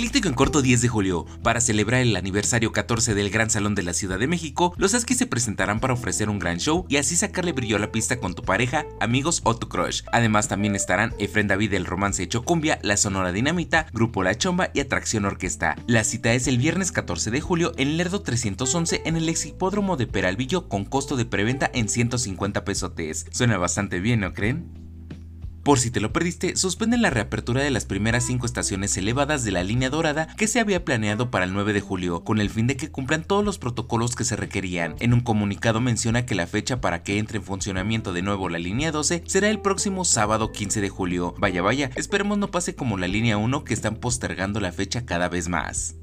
Plástico en corto 10 de julio. Para celebrar el aniversario 14 del Gran Salón de la Ciudad de México, los Askis se presentarán para ofrecer un gran show y así sacarle brillo a la pista con tu pareja, amigos o tu crush. Además también estarán Efren David del Romance Hecho Cumbia, La Sonora Dinamita, Grupo La Chomba y Atracción Orquesta. La cita es el viernes 14 de julio en Lerdo 311 en el Exhipódromo de Peralvillo con costo de preventa en 150 pesotes. Suena bastante bien, ¿no creen? Por si te lo perdiste, suspenden la reapertura de las primeras cinco estaciones elevadas de la línea dorada que se había planeado para el 9 de julio, con el fin de que cumplan todos los protocolos que se requerían. En un comunicado menciona que la fecha para que entre en funcionamiento de nuevo la línea 12 será el próximo sábado 15 de julio. Vaya vaya, esperemos no pase como la línea 1 que están postergando la fecha cada vez más.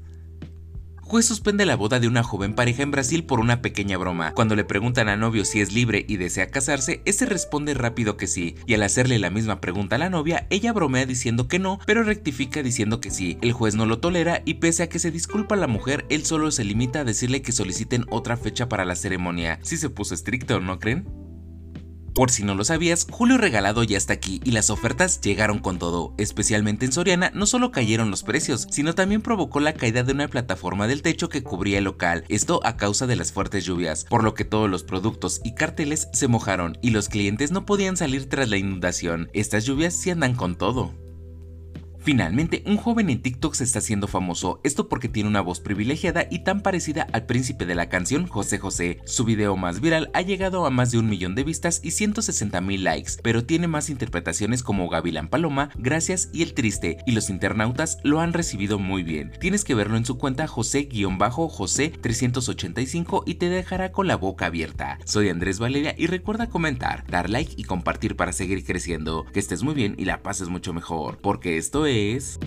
Juez suspende la boda de una joven pareja en Brasil por una pequeña broma. Cuando le preguntan a novio si es libre y desea casarse, ese responde rápido que sí, y al hacerle la misma pregunta a la novia, ella bromea diciendo que no, pero rectifica diciendo que sí. El juez no lo tolera y pese a que se disculpa a la mujer, él solo se limita a decirle que soliciten otra fecha para la ceremonia. Si se puso estricto, ¿no creen? Por si no lo sabías, Julio Regalado ya está aquí y las ofertas llegaron con todo. Especialmente en Soriana no solo cayeron los precios, sino también provocó la caída de una plataforma del techo que cubría el local, esto a causa de las fuertes lluvias, por lo que todos los productos y carteles se mojaron y los clientes no podían salir tras la inundación. Estas lluvias sí andan con todo. Finalmente, un joven en TikTok se está haciendo famoso, esto porque tiene una voz privilegiada y tan parecida al príncipe de la canción José José. Su video más viral ha llegado a más de un millón de vistas y 160 mil likes, pero tiene más interpretaciones como Gavilán Paloma, Gracias y El Triste, y los internautas lo han recibido muy bien. Tienes que verlo en su cuenta José-José385 y te dejará con la boca abierta. Soy Andrés Valeria y recuerda comentar, dar like y compartir para seguir creciendo. Que estés muy bien y la pases mucho mejor, porque esto es... says